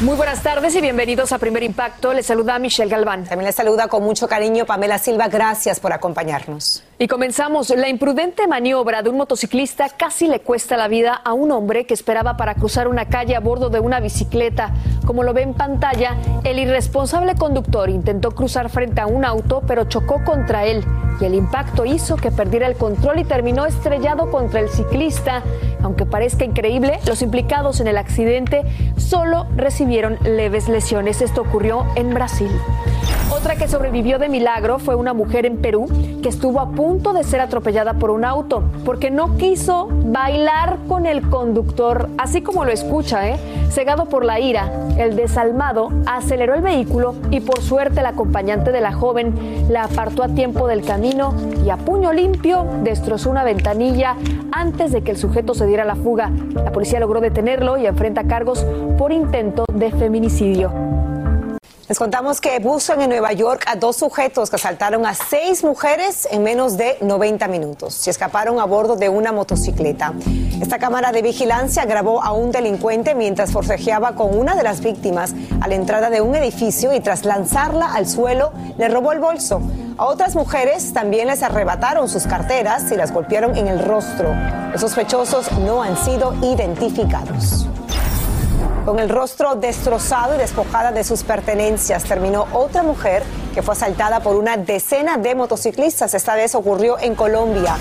Muy buenas tardes y bienvenidos a Primer Impacto. Les saluda Michelle Galván. También les saluda con mucho cariño Pamela Silva. Gracias por acompañarnos. Y comenzamos. La imprudente maniobra de un motociclista casi le cuesta la vida a un hombre que esperaba para cruzar una calle a bordo de una bicicleta. Como lo ve en pantalla, el irresponsable conductor intentó cruzar frente a un auto, pero chocó contra él. Y el impacto hizo que perdiera el control y terminó estrellado contra el ciclista. Aunque parezca increíble, los implicados en el accidente solo recibieron leves lesiones. Esto ocurrió en Brasil. Otra que sobrevivió de milagro fue una mujer en Perú que estuvo a punto de ser atropellada por un auto porque no quiso bailar con el conductor, así como lo escucha, ¿eh? Cegado por la ira, el desalmado aceleró el vehículo y por suerte el acompañante de la joven la apartó a tiempo del camino y a puño limpio destrozó una ventanilla antes de que el sujeto se diera la fuga. La policía logró detenerlo y enfrenta cargos por intento de feminicidio. Les contamos que buscan en Nueva York a dos sujetos que asaltaron a seis mujeres en menos de 90 minutos y escaparon a bordo de una motocicleta. Esta cámara de vigilancia grabó a un delincuente mientras forcejeaba con una de las víctimas a la entrada de un edificio y tras lanzarla al suelo le robó el bolso. A otras mujeres también les arrebataron sus carteras y las golpearon en el rostro. Los sospechosos no han sido identificados. Con el rostro destrozado y despojada de sus pertenencias, terminó otra mujer que fue asaltada por una decena de motociclistas. Esta vez ocurrió en Colombia.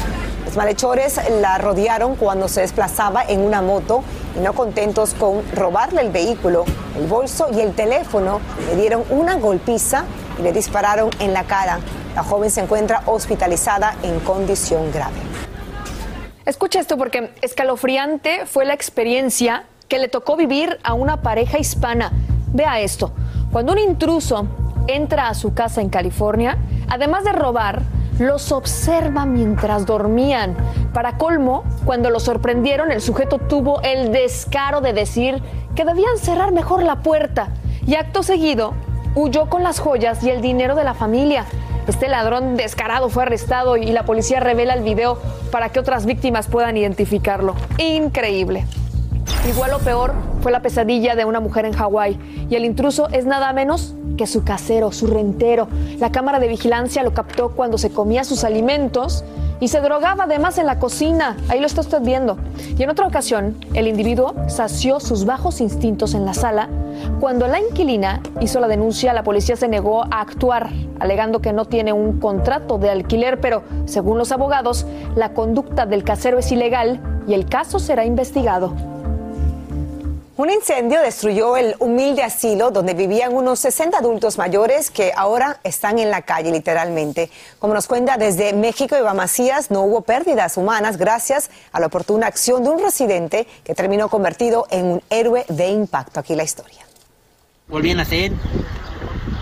Los malhechores la rodearon cuando se desplazaba en una moto y no contentos con robarle el vehículo, el bolso y el teléfono, le dieron una golpiza y le dispararon en la cara. La joven se encuentra hospitalizada en condición grave. Escucha esto porque escalofriante fue la experiencia que le tocó vivir a una pareja hispana. Vea esto, cuando un intruso entra a su casa en California, además de robar, los observa mientras dormían. Para colmo, cuando lo sorprendieron, el sujeto tuvo el descaro de decir que debían cerrar mejor la puerta y acto seguido huyó con las joyas y el dinero de la familia. Este ladrón descarado fue arrestado y la policía revela el video para que otras víctimas puedan identificarlo. Increíble. Igual o peor fue la pesadilla de una mujer en Hawái y el intruso es nada menos que su casero, su rentero. La cámara de vigilancia lo captó cuando se comía sus alimentos y se drogaba además en la cocina. Ahí lo está usted viendo. Y en otra ocasión, el individuo sació sus bajos instintos en la sala. Cuando la inquilina hizo la denuncia, la policía se negó a actuar, alegando que no tiene un contrato de alquiler, pero según los abogados, la conducta del casero es ilegal y el caso será investigado. Un incendio destruyó el humilde asilo donde vivían unos 60 adultos mayores que ahora están en la calle literalmente. Como nos cuenta desde México, Eva Macías, no hubo pérdidas humanas gracias a la oportuna acción de un residente que terminó convertido en un héroe de impacto. Aquí la historia. Volví a nacer.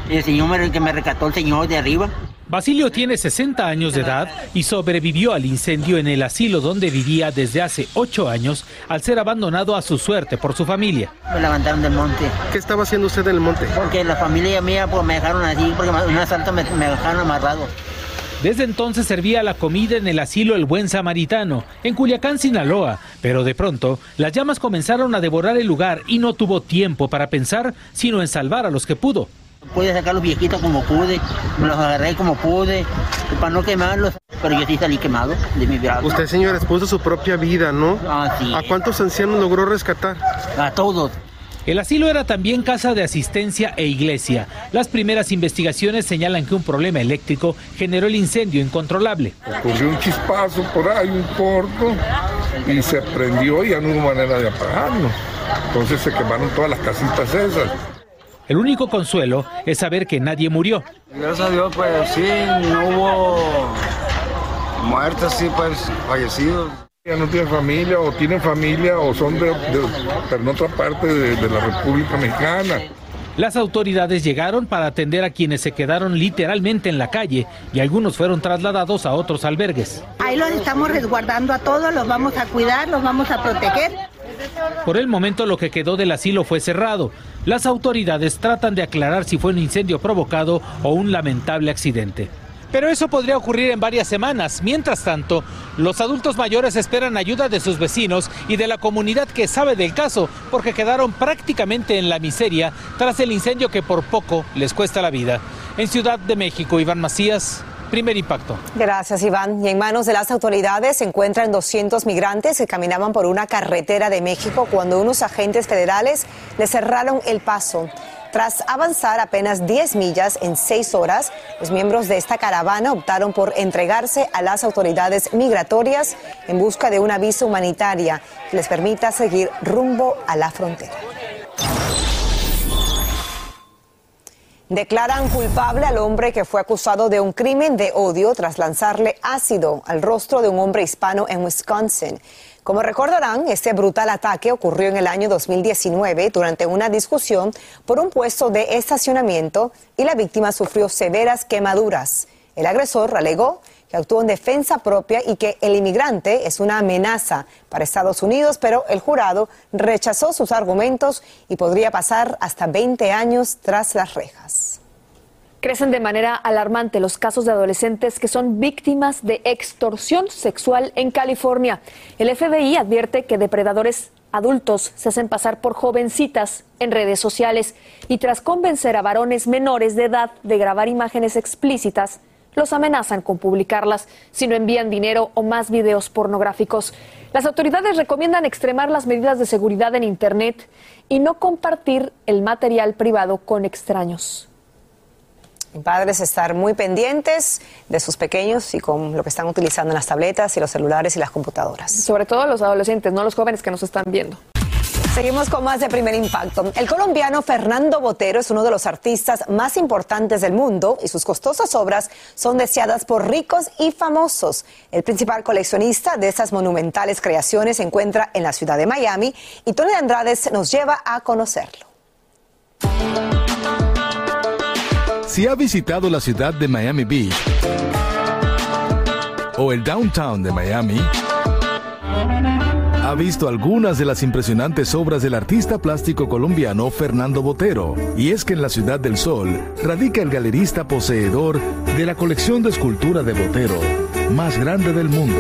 El señor que me recató el señor de arriba. Basilio tiene 60 años de edad y sobrevivió al incendio en el asilo donde vivía desde hace 8 años al ser abandonado a su suerte por su familia. Me levantaron del monte. ¿Qué estaba haciendo usted en el monte? Porque la familia mía pues, me dejaron así, porque un asalto me, me dejaron amarrado. Desde entonces servía la comida en el asilo El Buen Samaritano, en Culiacán, Sinaloa, pero de pronto las llamas comenzaron a devorar el lugar y no tuvo tiempo para pensar sino en salvar a los que pudo. Pude sacar los viejitos como pude, me los agarré como pude, para no quemarlos, pero yo sí salí quemado de mi brazo. Usted, señor, expuso su propia vida, ¿no? Ah, sí. ¿A cuántos ancianos logró rescatar? A todos. El asilo era también casa de asistencia e iglesia. Las primeras investigaciones señalan que un problema eléctrico generó el incendio incontrolable. Ocurrió un chispazo por ahí, un corto, y se prendió y ya no hubo manera de apagarlo. Entonces se quemaron todas las casitas esas. El único consuelo es saber que nadie murió. Gracias a Dios, pues sí, no hubo muertos, sí, pues fallecidos. Ya no tienen familia, o tienen familia, o son de, de pero en otra parte de, de la República Mexicana. Las autoridades llegaron para atender a quienes se quedaron literalmente en la calle y algunos fueron trasladados a otros albergues. Ahí los estamos resguardando a todos, los vamos a cuidar, los vamos a proteger. Por el momento lo que quedó del asilo fue cerrado. Las autoridades tratan de aclarar si fue un incendio provocado o un lamentable accidente. Pero eso podría ocurrir en varias semanas. Mientras tanto, los adultos mayores esperan ayuda de sus vecinos y de la comunidad que sabe del caso, porque quedaron prácticamente en la miseria tras el incendio que por poco les cuesta la vida. En Ciudad de México, Iván Macías, Primer impacto. Gracias, Iván. Y en manos de las autoridades se encuentran 200 migrantes que caminaban por una carretera de México cuando unos agentes federales les cerraron el paso. Tras avanzar apenas 10 millas en 6 horas, los miembros de esta caravana optaron por entregarse a las autoridades migratorias en busca de una visa humanitaria que les permita seguir rumbo a la frontera. Declaran culpable al hombre que fue acusado de un crimen de odio tras lanzarle ácido al rostro de un hombre hispano en Wisconsin. Como recordarán, este brutal ataque ocurrió en el año 2019 durante una discusión por un puesto de estacionamiento y la víctima sufrió severas quemaduras. El agresor alegó que actuó en defensa propia y que el inmigrante es una amenaza para Estados Unidos, pero el jurado rechazó sus argumentos y podría pasar hasta 20 años tras las rejas. Crecen de manera alarmante los casos de adolescentes que son víctimas de extorsión sexual en California. El FBI advierte que depredadores adultos se hacen pasar por jovencitas en redes sociales y tras convencer a varones menores de edad de grabar imágenes explícitas, los amenazan con publicarlas si no envían dinero o más videos pornográficos. Las autoridades recomiendan extremar las medidas de seguridad en Internet y no compartir el material privado con extraños. Padres estar muy pendientes de sus pequeños y con lo que están utilizando en las tabletas y los celulares y las computadoras. Sobre todo los adolescentes, no los jóvenes que nos están viendo. Seguimos con más de primer impacto. El colombiano Fernando Botero es uno de los artistas más importantes del mundo y sus costosas obras son deseadas por ricos y famosos. El principal coleccionista de estas monumentales creaciones se encuentra en la ciudad de Miami y Tony Andrades nos lleva a conocerlo. Si ha visitado la ciudad de Miami Beach o el downtown de Miami, ha visto algunas de las impresionantes obras del artista plástico colombiano Fernando Botero. Y es que en la Ciudad del Sol radica el galerista poseedor de la colección de escultura de Botero más grande del mundo.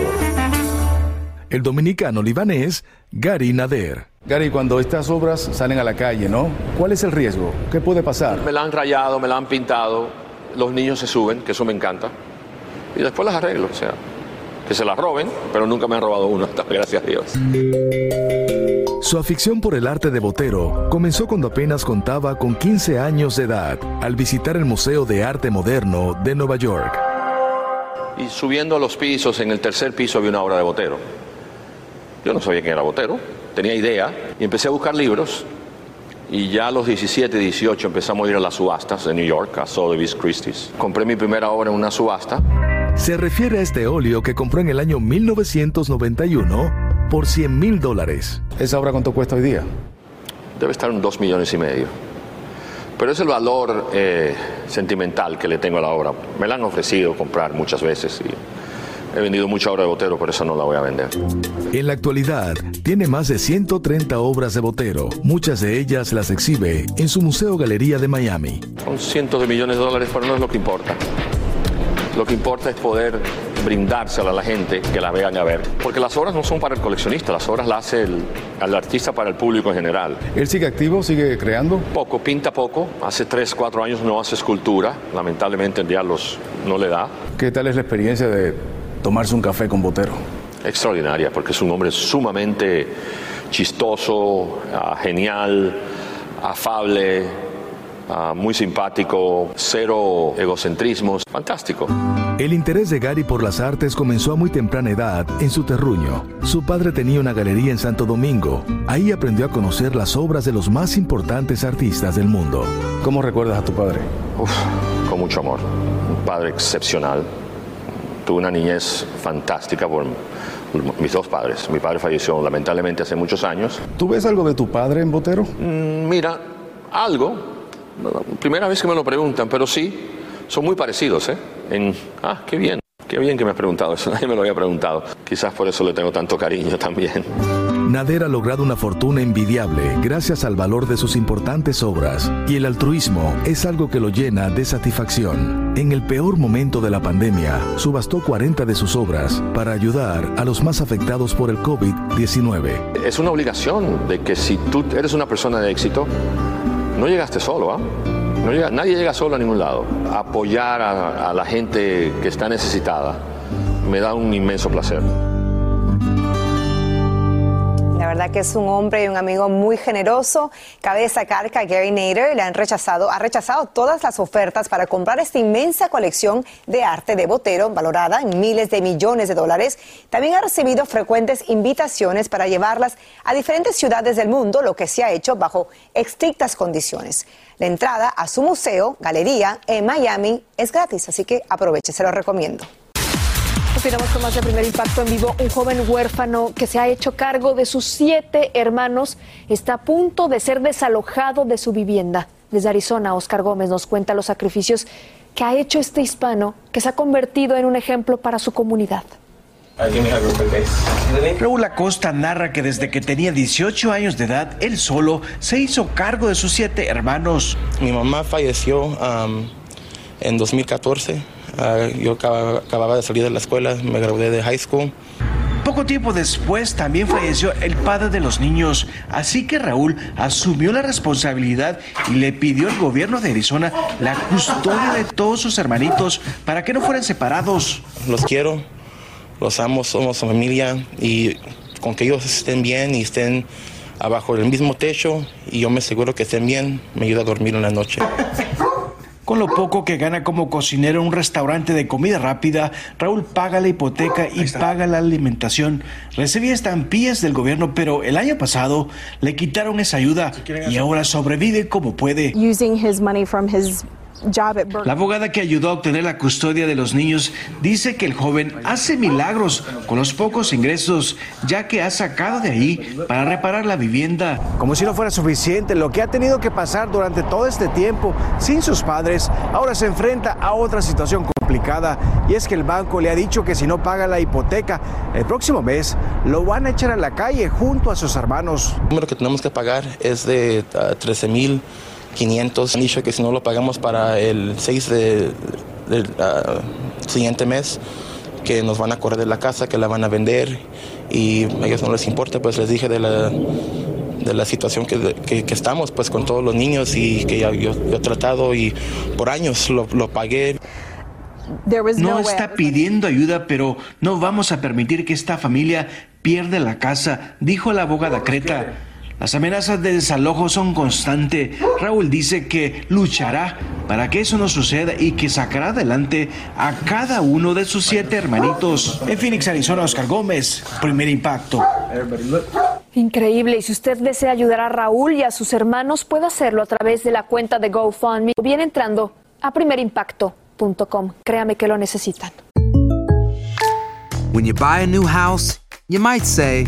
El dominicano libanés Gary Nader. Gary, cuando estas obras salen a la calle, ¿no? ¿Cuál es el riesgo? ¿Qué puede pasar? Me la han rayado, me la han pintado, los niños se suben, que eso me encanta, y después las arreglo, o sea, que se las roben, pero nunca me han robado una, gracias a Dios. Su afición por el arte de Botero comenzó cuando apenas contaba con 15 años de edad, al visitar el Museo de Arte Moderno de Nueva York. Y subiendo a los pisos, en el tercer piso había una obra de Botero. Yo no sabía quién era Botero, tenía idea, y empecé a buscar libros, y ya a los 17, 18 empezamos a ir a las subastas de New York, a Sotheby's Christie's. Compré mi primera obra en una subasta. Se refiere a este óleo que compró en el año 1991 por 100 mil dólares. ¿Esa obra cuánto cuesta hoy día? Debe estar en 2 millones y medio. Pero es el valor eh, sentimental que le tengo a la obra. Me la han ofrecido comprar muchas veces y he vendido mucha obra de Botero, por eso no la voy a vender. En la actualidad, tiene más de 130 obras de Botero. Muchas de ellas las exhibe en su Museo Galería de Miami. Son cientos de millones de dólares, pero no es lo que importa. Lo que importa es poder brindársela a la gente que la vean a ver. Porque las obras no son para el coleccionista, las obras las hace el, el artista para el público en general. ¿Él sigue activo? ¿Sigue creando? Poco, pinta poco. Hace 3, 4 años no hace escultura. Lamentablemente ya los no le da. ¿Qué tal es la experiencia de tomarse un café con Botero? Extraordinaria, porque es un hombre sumamente chistoso, ah, genial, afable, ah, muy simpático, cero egocentrismos, fantástico. El interés de Gary por las artes comenzó a muy temprana edad en su terruño. Su padre tenía una galería en Santo Domingo. Ahí aprendió a conocer las obras de los más importantes artistas del mundo. ¿Cómo recuerdas a tu padre? Uf, con mucho amor. Un padre excepcional. Tuve una niñez fantástica por mis dos padres. Mi padre falleció lamentablemente hace muchos años. ¿Tú ves algo de tu padre en Botero? Mm, mira, algo. Primera vez que me lo preguntan, pero sí, son muy parecidos, ¿eh? En, ah, qué bien. Qué bien que me has preguntado eso, nadie me lo había preguntado. Quizás por eso le tengo tanto cariño también. Nader ha logrado una fortuna envidiable gracias al valor de sus importantes obras y el altruismo es algo que lo llena de satisfacción. En el peor momento de la pandemia, subastó 40 de sus obras para ayudar a los más afectados por el COVID-19. Es una obligación de que si tú eres una persona de éxito, no llegaste solo, ¿ah? No llega, nadie llega solo a ningún lado. Apoyar a, a la gente que está necesitada me da un inmenso placer. Que es un hombre y un amigo muy generoso. Cabe destacar que a Gary Nader le han rechazado, ha rechazado todas las ofertas para comprar esta inmensa colección de arte de Botero, valorada en miles de millones de dólares. También ha recibido frecuentes invitaciones para llevarlas a diferentes ciudades del mundo, lo que se ha hecho bajo estrictas condiciones. La entrada a su museo, galería en Miami, es gratis, así que aproveche, se lo recomiendo. Continuamos con más de primer impacto en vivo. Un joven huérfano que se ha hecho cargo de sus siete hermanos está a punto de ser desalojado de su vivienda. Desde Arizona, Oscar Gómez nos cuenta los sacrificios que ha hecho este hispano que se ha convertido en un ejemplo para su comunidad. Raúl Acosta narra que desde que tenía 18 años de edad, él solo se hizo cargo de sus siete hermanos. Mi mamá falleció um, en 2014. Uh, yo acababa, acababa de salir de la escuela, me gradué de high school. Poco tiempo después también falleció el padre de los niños, así que Raúl asumió la responsabilidad y le pidió al gobierno de Arizona la custodia de todos sus hermanitos para que no fueran separados. Los quiero, los amo, somos familia y con que ellos estén bien y estén abajo del mismo techo y yo me aseguro que estén bien, me ayuda a dormir en la noche. Con lo poco que gana como cocinero en un restaurante de comida rápida, Raúl paga la hipoteca y paga la alimentación. Recibía estampillas del gobierno, pero el año pasado le quitaron esa ayuda y ahora sobrevive como puede. using his money from his La abogada que ayudó a obtener la custodia de los niños dice que el joven hace milagros con los pocos ingresos, ya que ha sacado de ahí para reparar la vivienda. Como si no fuera suficiente, lo que ha tenido que pasar durante todo este tiempo sin sus padres, ahora se enfrenta a otra situación complicada y es que el banco le ha dicho que si no paga la hipoteca el próximo mes lo van a echar a la calle junto a sus hermanos. El número que tenemos que pagar es de uh, 13 mil 500. Han dicho que si no lo pagamos para el 6 de- del uh, siguiente mes, que nos van a correr de la casa, que la van a vender y a ellos no les importa, pues les dije de la, de la situación que, que- que estamos pues con todos los niños y que ya yo, yo he tratado y por años lo, lo pagué. No está pidiendo ayuda, pero no vamos a permitir que esta familia pierda la casa, dijo la abogada Creta. Las amenazas de desalojo son constantes. Raúl dice que luchará para que eso no suceda y que sacará adelante a cada uno de sus siete hermanitos. En Phoenix, Arizona, Oscar Gómez, primer impacto. Increíble. Y si usted desea ayudar a Raúl y a sus hermanos, puede hacerlo a través de la cuenta de GoFundMe o bien entrando a primerimpacto.com. Créame que lo necesitan. When you buy a new house, you might say,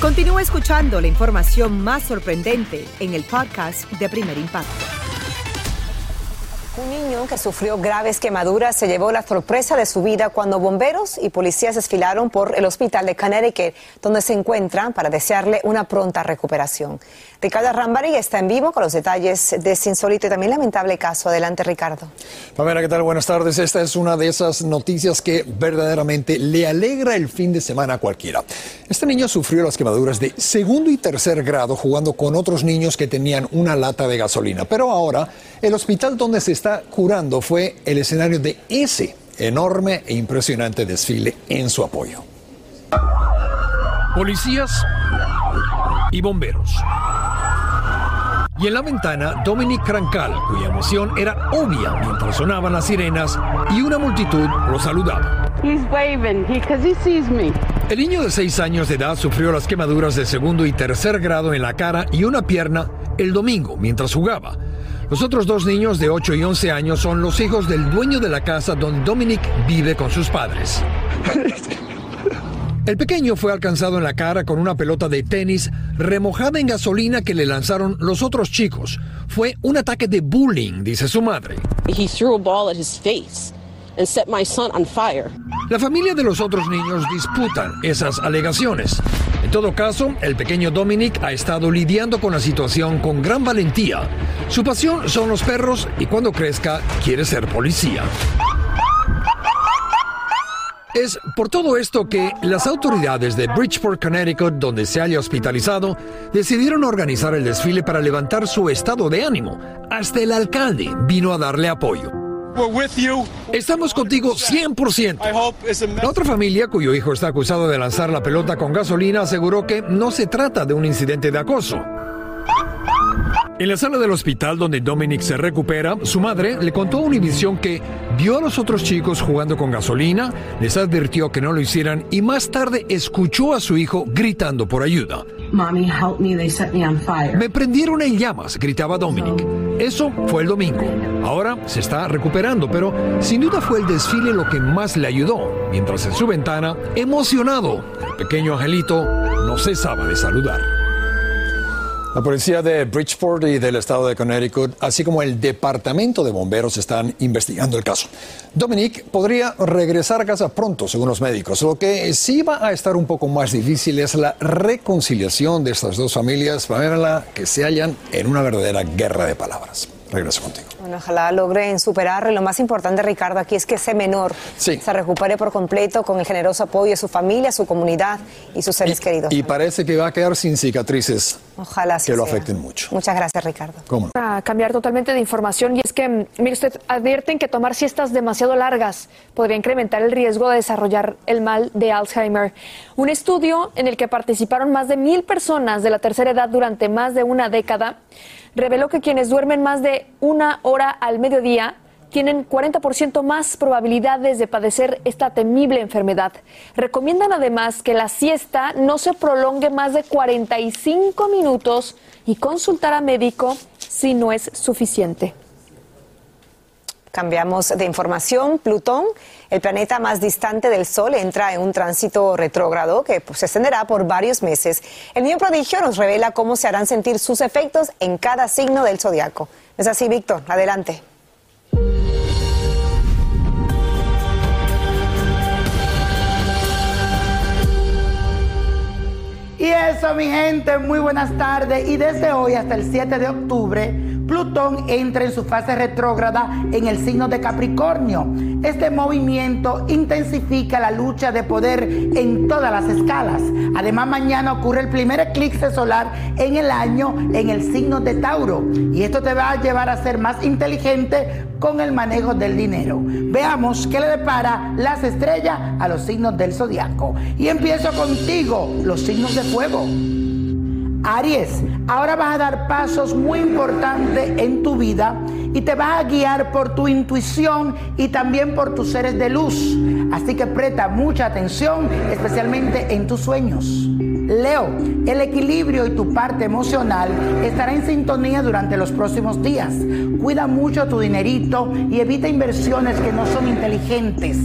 Continúa escuchando la información más sorprendente en el podcast de Primer Impacto. Un niño que sufrió graves quemaduras se llevó la sorpresa de su vida cuando bomberos y policías desfilaron por el hospital de Connecticut, donde se encuentran para desearle una pronta recuperación. Ricardo Rambari está en vivo con los detalles de ese insólito y también lamentable caso. Adelante, Ricardo. Pamela, ¿qué tal? Buenas tardes. Esta es una de esas noticias que verdaderamente le alegra el fin de semana a cualquiera. Este niño sufrió las quemaduras de segundo y tercer grado jugando con otros niños que tenían una lata de gasolina. Pero ahora, el hospital donde se está curando fue el escenario de ese enorme e impresionante desfile en su apoyo. Policías y bomberos. Y en la ventana, Dominic Crancal, cuya emoción era obvia mientras sonaban las sirenas y una multitud lo saludaba. He's waving because he sees me. El niño de 6 años de edad sufrió las quemaduras de segundo y tercer grado en la cara y una pierna el domingo mientras jugaba. Los otros dos niños de 8 y 11 años son los hijos del dueño de la casa donde Dominic vive con sus padres. El pequeño fue alcanzado en la cara con una pelota de tenis remojada en gasolina que le lanzaron los otros chicos. Fue un ataque de bullying, dice su madre. He threw a ball at his face and set my son on fire. La familia de los otros niños disputan esas alegaciones. En todo caso, el pequeño Dominic ha estado lidiando con la situación con gran valentía. Su pasión son los perros y cuando crezca quiere ser policía. Es por todo esto que las autoridades de Bridgeport, Connecticut, donde se haya hospitalizado, decidieron organizar el desfile para levantar su estado de ánimo. Hasta el alcalde vino a darle apoyo. Estamos contigo 100%. La otra familia, cuyo hijo está acusado de lanzar la pelota con gasolina, aseguró que no se trata de un incidente de acoso. En la sala del hospital donde Dominic se recupera, su madre le contó a Univision que vio a los otros chicos jugando con gasolina, les advirtió que no lo hicieran y más tarde escuchó a su hijo gritando por ayuda. Mommy, help me, they set me on fire. Me prendieron en llamas, gritaba Dominic. Eso fue el domingo. Ahora se está recuperando, pero sin duda fue el desfile lo que más le ayudó, mientras en su ventana, emocionado, el pequeño angelito no cesaba de saludar. La policía de Bridgeport y del estado de Connecticut, así como el departamento de bomberos, están investigando el caso. Dominic podría regresar a casa pronto, según los médicos. Lo que sí va a estar un poco más difícil es la reconciliación de estas dos familias, para que se hallan en una verdadera guerra de palabras. Regreso contigo. Bueno, ojalá logren superar. Lo más importante, Ricardo, aquí es que ese menor Sí. se recupere por completo con el generoso apoyo de su familia, su comunidad y sus seres queridos. Y parece que va a quedar sin cicatrices Ojalá que lo sea. afecten mucho. Muchas gracias, Ricardo. ¿Cómo? Para cambiar totalmente de información, y es que, mire usted, advierten que tomar siestas demasiado largas podría incrementar el riesgo de desarrollar el mal de Alzheimer. Un estudio en el que participaron más de mil personas de la tercera edad durante más de una década reveló que quienes duermen más de una hora al mediodía tienen 40% más probabilidades de padecer esta temible enfermedad. Recomiendan además que la siesta no se prolongue más de 45 minutos y consultar a médico si no es suficiente. Cambiamos de información. Plutón, el planeta más distante del Sol, entra en un tránsito retrógrado que pues, se extenderá por varios meses. El niño prodigio nos revela cómo se harán sentir sus efectos en cada signo del zodiaco. ¿Es así, Víctor? Adelante. Y eso, mi gente, muy buenas tardes. Y desde hoy hasta el 7 de octubre Plutón entra en su fase retrógrada en el signo de Capricornio. Este movimiento intensifica la lucha de poder en todas las escalas. Además, mañana ocurre el primer eclipse solar en el año en el signo de Tauro. Y esto te va a llevar a ser más inteligente con el manejo del dinero. Veamos qué le depara las estrellas a los signos del zodiaco. Y empiezo contigo, los signos de fuego. Aries, ahora vas a dar pasos muy importantes en tu vida y te vas a guiar por tu intuición y también por tus seres de luz. Así que presta mucha atención, especialmente en tus sueños. Leo, el equilibrio y tu parte emocional estará en sintonía durante los próximos días. Cuida mucho tu dinerito y evita inversiones que no son inteligentes.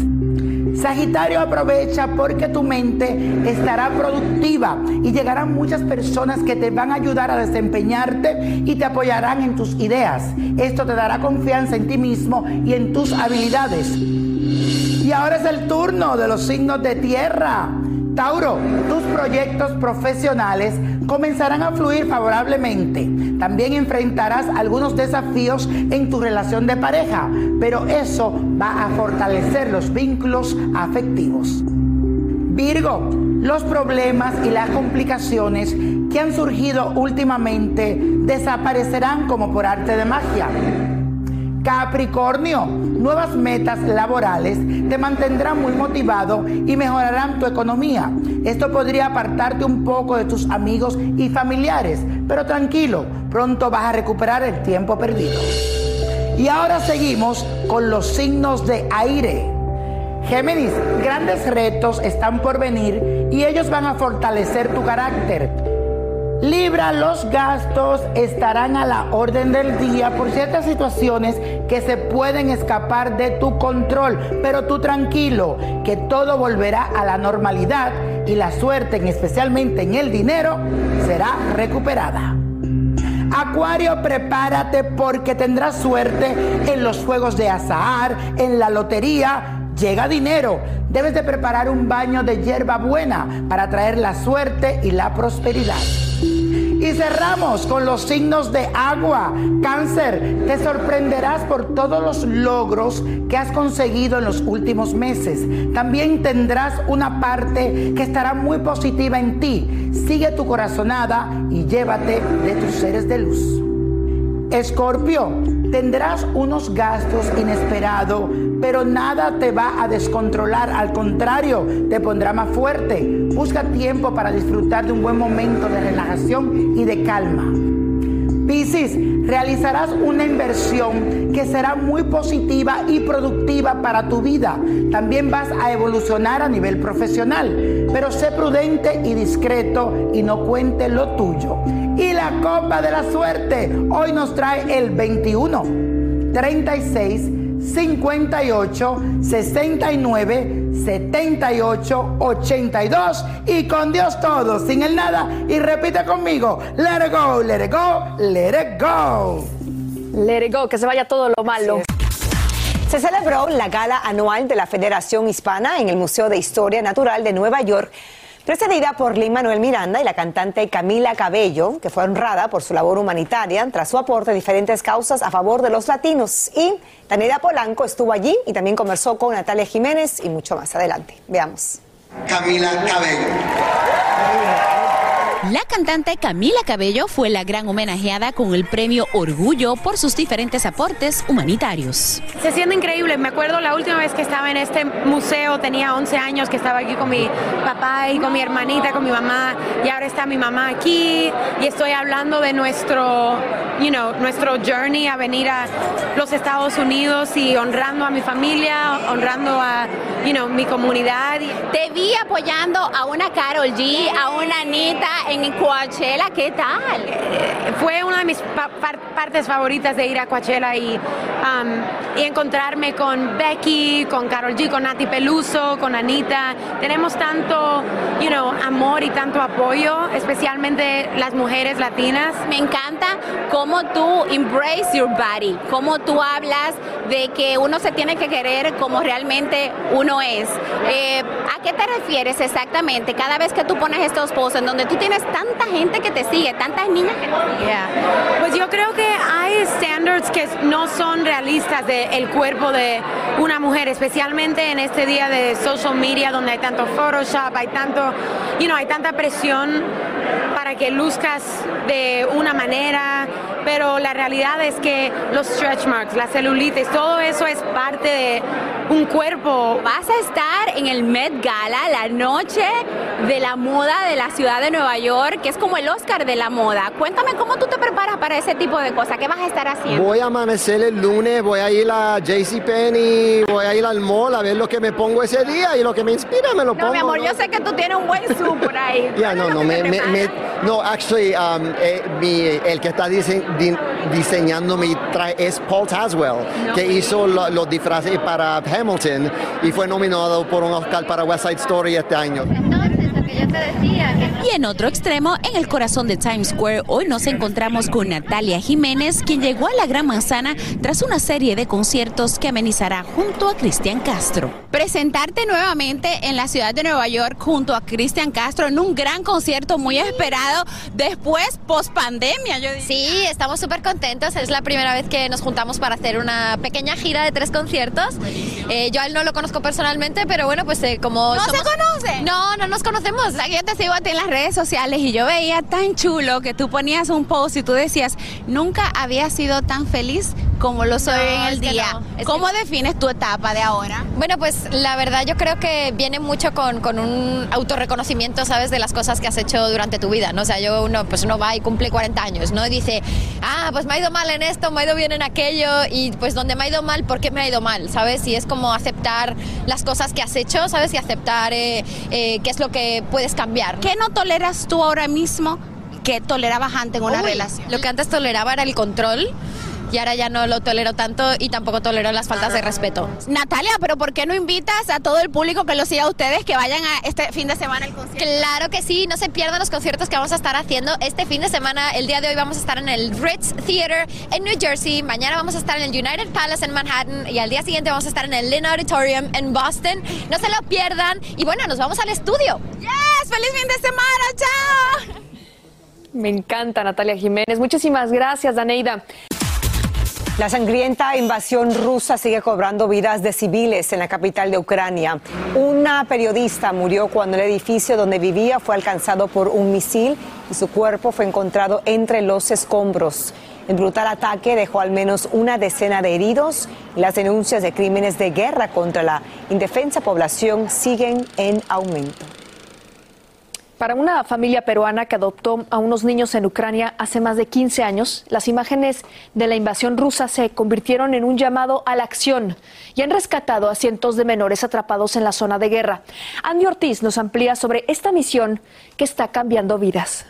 Sagitario aprovecha porque tu mente estará productiva y llegarán muchas personas que te van a ayudar a desempeñarte y te apoyarán en tus ideas. Esto te dará confianza en ti mismo y en tus habilidades. Y ahora es el turno de los signos de tierra. Tauro, tus proyectos profesionales comenzarán a fluir favorablemente. También enfrentarás algunos desafíos en tu relación de pareja, pero eso va a fortalecer los vínculos afectivos. Virgo, los problemas y las complicaciones que han surgido últimamente desaparecerán como por arte de magia. Capricornio, nuevas metas laborales te mantendrán muy motivado y mejorarán tu economía. Esto podría apartarte un poco de tus amigos y familiares, pero tranquilo, pronto vas a recuperar el tiempo perdido. Y ahora seguimos con los signos de aire. Géminis, grandes retos están por venir y ellos van a fortalecer tu carácter. Libra, los gastos estarán a la orden del día por ciertas situaciones que se pueden escapar de tu control, pero tú tranquilo, que todo volverá a la normalidad y la suerte, especialmente en el dinero, será recuperada. Acuario, prepárate porque tendrás suerte en los juegos de azahar, en la lotería. Llega dinero. Debes de preparar un baño de hierba buena para traer la suerte y la prosperidad. Cerramos con los signos de agua. Cáncer, te sorprenderás por todos los logros que has conseguido en los últimos meses. También tendrás una parte que estará muy positiva en ti. Sigue tu corazonada y llévate de tus seres de luz. Escorpio, tendrás unos gastos inesperados, pero nada te va a descontrolar, al contrario, te pondrá más fuerte. Busca tiempo para disfrutar de un buen momento de relajación y de calma. Piscis, realizarás una inversión que será muy positiva y productiva para tu vida. También vas a evolucionar a nivel profesional, pero sé prudente y discreto y no cuente lo tuyo. Y la copa de la suerte hoy nos trae el 21, 36, 58, 69, 78, 82 y con Dios todo, sin el nada. Y repite conmigo, let it go, let it go, let it go. Let it go, que se vaya todo lo malo. Se celebró la gala anual de la Federación Hispana en el Museo de Historia Natural de Nueva York precedida por Lin Manuel Miranda y la cantante Camila Cabello, que fue honrada por su labor humanitaria tras su aporte a diferentes causas a favor de los latinos. Y Daniela Polanco estuvo allí y también conversó con Natalia Jiménez y mucho más adelante. Veamos. Camila Cabello. La cantante Camila Cabello fue la gran homenajeada con el premio Orgullo por sus diferentes aportes humanitarios. Se siente increíble. Me acuerdo la última vez que estaba en este museo, tenía 11 años, que estaba aquí con mi papá y con mi hermanita, con mi mamá, y ahora está mi mamá aquí y estoy hablando de nuestro, you know, nuestro journey a venir a los Estados Unidos y honrando a mi familia, honrando a, you know, mi comunidad. Te vi apoyando a una Carol G, a una Anita en Coachella, ¿qué tal? Fue una de mis partes favoritas de ir a Coachella y, um, y encontrarme con Becky, con Carol G, con Nati Peluso, con Anita. Tenemos tanto, you know, amor y tanto apoyo, especialmente las mujeres latinas. Me encanta cómo tú embrace your body, cómo tú hablas de que uno se tiene que querer como realmente uno es. Eh, ¿A qué te refieres exactamente cada vez que tú pones estos posts en donde tú tienes tanta gente que te sigue, tantas niñas que te siguen. Pues yo creo que hay que no son realistas del cuerpo de una mujer, especialmente en este día de social media donde hay tanto Photoshop, hay tanto, you know, hay tanta presión para que luzcas de una manera, pero la realidad es que los stretch marks, la celulitis, todo eso es parte de un cuerpo. Vas a estar en el Met Gala, la noche de la moda de la ciudad de Nueva York, que es como el Oscar de la moda. Cuéntame cómo tú te preparas para ese tipo de cosas, ¿qué vas a estar haciendo? Voy a amanecer el lunes, voy a ir a JCPenney, voy a ir al mall a ver lo que me pongo ese día y lo que me inspira me lo pongo. No, mi amor, yo sé que tú tienes un buen suit por ahí. Ya, no, no, me, me, me, no, actually, um, eh, mi, el que está dise, di, diseñando mi traje es Paul Taswell, no. que hizo lo, los disfraces para Hamilton y fue nominado por un Oscar para West Side Story este año. Y en otro extremo, en el corazón de Times Square, hoy nos encontramos con Natalia Jiménez, quien llegó a la Gran Manzana tras una serie de conciertos que amenizará junto a Cristian Castro. Presentarte nuevamente en la ciudad de Nueva York junto a Cristian Castro en un gran concierto muy esperado después, post pandemia. Yo sí, estamos súper contentos. Es la primera vez que nos juntamos para hacer una pequeña gira de tres conciertos. Eh, yo a él no lo conozco personalmente, pero bueno, pues eh, como. ¿No somos... se conoce? No, no nos conocemos. O sea, yo te sigo a ti en las redes sociales y yo veía tan chulo que tú ponías un post y tú decías, nunca había sido tan feliz como lo soy No, en el que día. no, es ¿Cómo que- defines tu etapa de ahora? Bueno, pues la verdad yo creo que viene mucho con, con un autorreconocimiento, ¿sabes? De las cosas que has hecho durante tu vida, ¿no? O sea, yo uno, pues uno va y cumple 40 años, ¿no? Y dice, ah, pues me ha ido mal en esto, me ha ido bien en aquello, y pues donde me ha ido mal, ¿por qué me ha ido mal? ¿Sabes? Y es como aceptar las cosas que has hecho, ¿sabes? Y aceptar eh, eh, qué es lo que puedes cambiar. ¿Qué no toleras tú ahora mismo que tolerabas antes en una Uy, relación? Lo que antes toleraba era el control. Y ahora ya no lo tolero tanto y tampoco tolero las faltas de respeto. Natalia, pero ¿por qué no invitas a todo el público que lo siga a ustedes que vayan a este fin de semana al concierto? Claro que sí, no se pierdan los conciertos que vamos a estar haciendo este fin de semana. El día de hoy vamos a estar en el Ritz Theater en New Jersey, mañana vamos a estar en el United Palace en Manhattan y al día siguiente vamos a estar en el Lynn Auditorium en Boston. No se lo pierdan y bueno, nos vamos al estudio. ¡Yes! ¡Feliz fin de semana! ¡Chao! Me encanta Natalia Jiménez. Muchísimas gracias, Daneida. La sangrienta invasión rusa sigue cobrando vidas de civiles en la capital de Ucrania. Una periodista murió cuando el edificio donde vivía fue alcanzado por un misil y su cuerpo fue encontrado entre los escombros. El brutal ataque dejó al menos una decena de heridos y las denuncias de crímenes de guerra contra la indefensa población siguen en aumento. Para una familia peruana que adoptó a unos niños en Ucrania hace más de 15 años, las imágenes de la invasión rusa se convirtieron en un llamado a la acción y han rescatado a cientos de menores atrapados en la zona de guerra. Andy Ortiz nos amplía sobre esta misión que está cambiando vidas.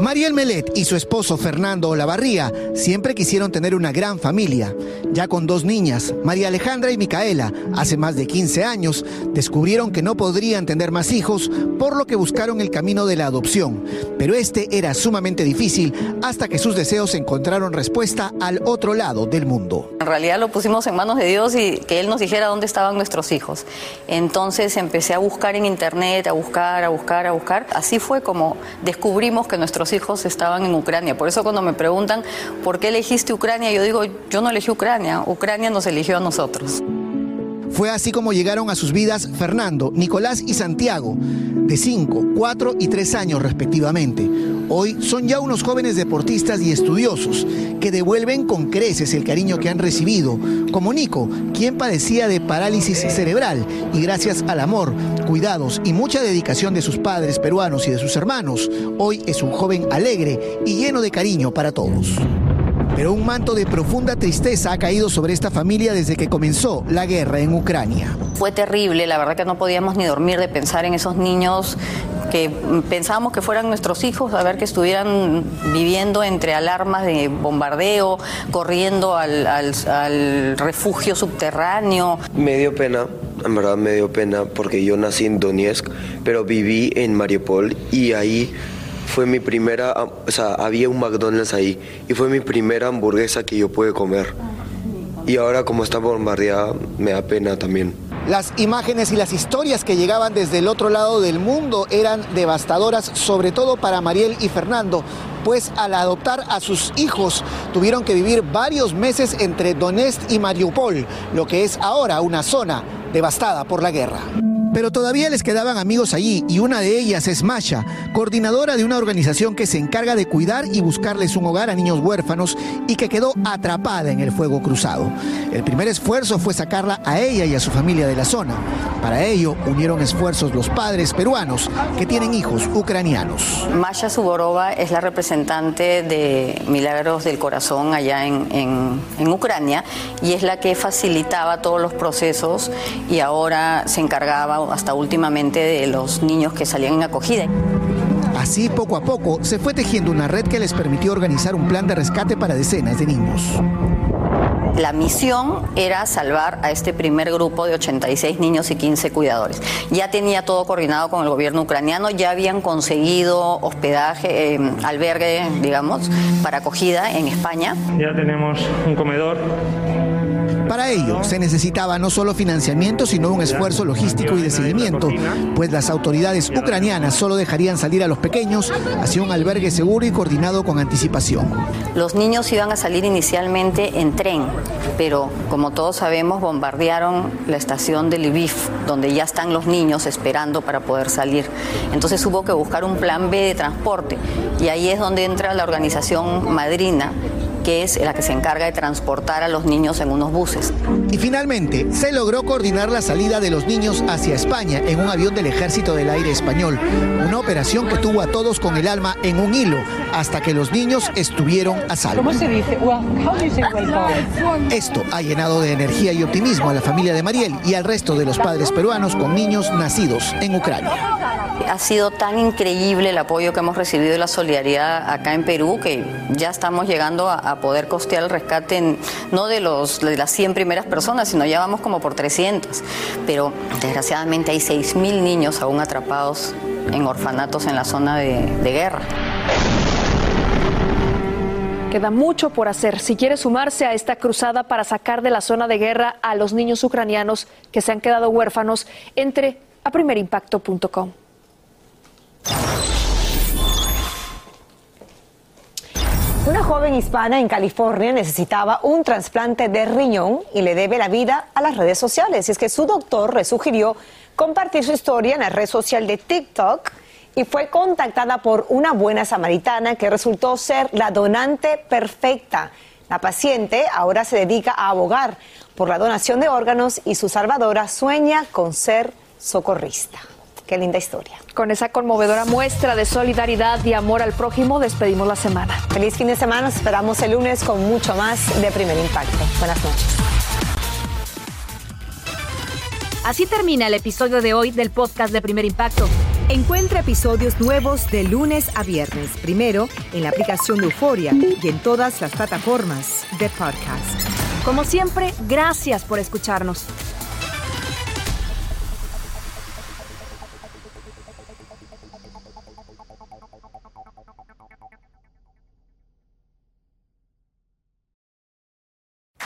Mariel Melet y su esposo Fernando Olavarría siempre quisieron tener una gran familia. Ya con dos niñas, María Alejandra y Micaela, hace más de 15 años, descubrieron que no podrían tener más hijos, por lo que buscaron el camino de la adopción. Pero este era sumamente difícil hasta que sus deseos encontraron respuesta al otro lado del mundo. En realidad lo pusimos en manos de Dios y que Él nos dijera dónde estaban nuestros hijos. Entonces empecé a buscar en internet, a buscar, a buscar, a buscar. Así fue como descubrimos que nuestros hijos estaban en Ucrania. Por eso cuando me preguntan por qué elegiste Ucrania, yo digo, yo no elegí Ucrania, Ucrania nos eligió a nosotros. Fue así como llegaron a sus vidas Fernando, Nicolás y Santiago, de 5, 4 y 3 años respectivamente. Hoy son ya unos jóvenes deportistas y estudiosos que devuelven con creces el cariño que han recibido, como Nico, quien padecía de parálisis cerebral y gracias al amor, cuidados y mucha dedicación de sus padres peruanos y de sus hermanos, hoy es un joven alegre y lleno de cariño para todos. Pero un manto de profunda tristeza ha caído sobre esta familia desde que comenzó la guerra en Ucrania. Fue terrible, la verdad que no podíamos ni dormir de pensar en esos niños que pensábamos que fueran nuestros hijos, a ver que estuvieran viviendo entre alarmas de bombardeo, corriendo al, al- al refugio subterráneo. Me dio pena, en verdad me dio pena porque yo nací en Donetsk, pero viví en Mariupol y ahí fue mi primera, o sea, había un McDonald's ahí y fue mi primera hamburguesa que yo pude comer. Y ahora como está bombardeada, me da pena también. Las imágenes y las historias que llegaban desde el otro lado del mundo eran devastadoras, sobre todo para Mariel y Fernando, pues al adoptar a sus hijos tuvieron que vivir varios meses entre Donetsk y Mariupol, lo que es ahora una zona devastada por la guerra. Pero todavía les quedaban amigos allí y una de ellas es Masha, coordinadora de una organización que se encarga de cuidar y buscarles un hogar a niños huérfanos y que quedó atrapada en el fuego cruzado. El primer esfuerzo fue sacarla a ella y a su familia de la zona. Para ello unieron esfuerzos los padres peruanos que tienen hijos ucranianos. Masha Suborova es la representante de Milagros del Corazón allá en, en, en Ucrania y es la que facilitaba todos los procesos y ahora se encargaba hasta últimamente de los niños que salían en acogida. Así, poco a poco, se fue tejiendo una red que les permitió organizar un plan de rescate para decenas de niños. La misión era salvar a este primer grupo de 86 niños y 15 cuidadores. Ya tenía todo coordinado con el gobierno ucraniano, ya habían conseguido hospedaje, eh, albergue, digamos, para acogida en España. Ya tenemos un comedor para ello se necesitaba no solo financiamiento, sino un esfuerzo logístico y de seguimiento, pues las autoridades ucranianas solo dejarían salir a los pequeños hacia un albergue seguro y coordinado con anticipación. Los niños iban a salir inicialmente en tren, pero como todos sabemos bombardearon la estación de Lviv, donde ya están los niños esperando para poder salir. Entonces hubo que buscar un plan B de transporte y ahí es donde entra la organización madrina que es la que se encarga de transportar a los niños en unos buses. Y finalmente, se logró coordinar la salida de los niños hacia España en un avión del Ejército del Aire Español, una operación que tuvo a todos con el alma en un hilo hasta que los niños estuvieron a salvo. ¿Cómo se dice? Esto ha llenado de energía y optimismo a la familia de Mariel y al resto de los padres peruanos con niños nacidos en Ucrania. Ha sido tan increíble el apoyo que hemos recibido y la solidaridad acá en Perú que ya estamos llegando a, poder costear el rescate no de, los, de las 100 primeras personas, sino ya vamos como por 300. Pero desgraciadamente hay 6.000 niños aún atrapados en orfanatos en la zona de, de guerra. Queda mucho por hacer. Si quiere sumarse a esta cruzada para sacar de la zona de guerra a los niños ucranianos que se han quedado huérfanos, entre a primerimpacto.com. Una joven hispana en California necesitaba un trasplante de riñón y le debe la vida a las redes sociales. Es que su doctor le sugirió compartir su historia en la red social de TikTok y fue contactada por una buena samaritana que resultó ser la donante perfecta. La paciente ahora se dedica a abogar por la donación de órganos y su salvadora sueña con ser socorrista. Qué linda historia. Con esa conmovedora muestra de solidaridad y amor al prójimo, despedimos la semana. Feliz fin de semana. Nos esperamos el lunes con mucho más de Primer Impacto. Buenas noches. Así termina el episodio de hoy del podcast de Primer Impacto. Encuentra episodios nuevos de lunes a viernes, primero en la aplicación de Euforia y en todas las plataformas de podcast. Como siempre, gracias por escucharnos.